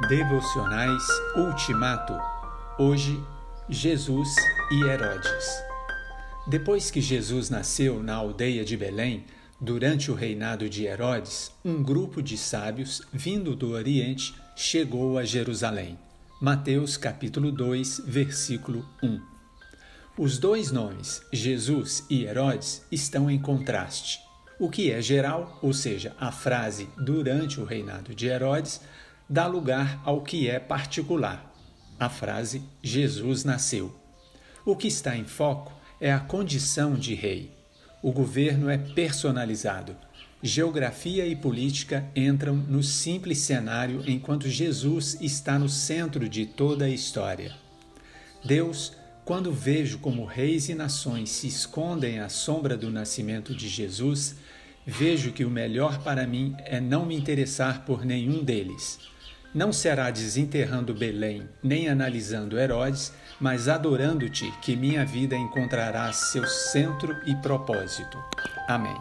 Devocionais Ultimato. Hoje, Jesus e Herodes. Depois que Jesus nasceu na aldeia de Belém, durante o reinado de Herodes, um grupo de sábios vindo do Oriente chegou a Jerusalém. Mateus capítulo 2, versículo 1. Os dois nomes, Jesus e Herodes, estão em contraste. O que é geral, ou seja, a frase durante o reinado de Herodes, dá lugar ao que é particular. A frase Jesus nasceu. O que está em foco é a condição de rei. O governo é personalizado. Geografia e política entram no simples cenário enquanto Jesus está no centro de toda a história. Deus, quando vejo como reis e nações se escondem à sombra do nascimento de Jesus, vejo que o melhor para mim é não me interessar por nenhum deles. Não será desenterrando Belém, nem analisando Herodes, mas adorando-te que minha vida encontrará seu centro e propósito. Amém.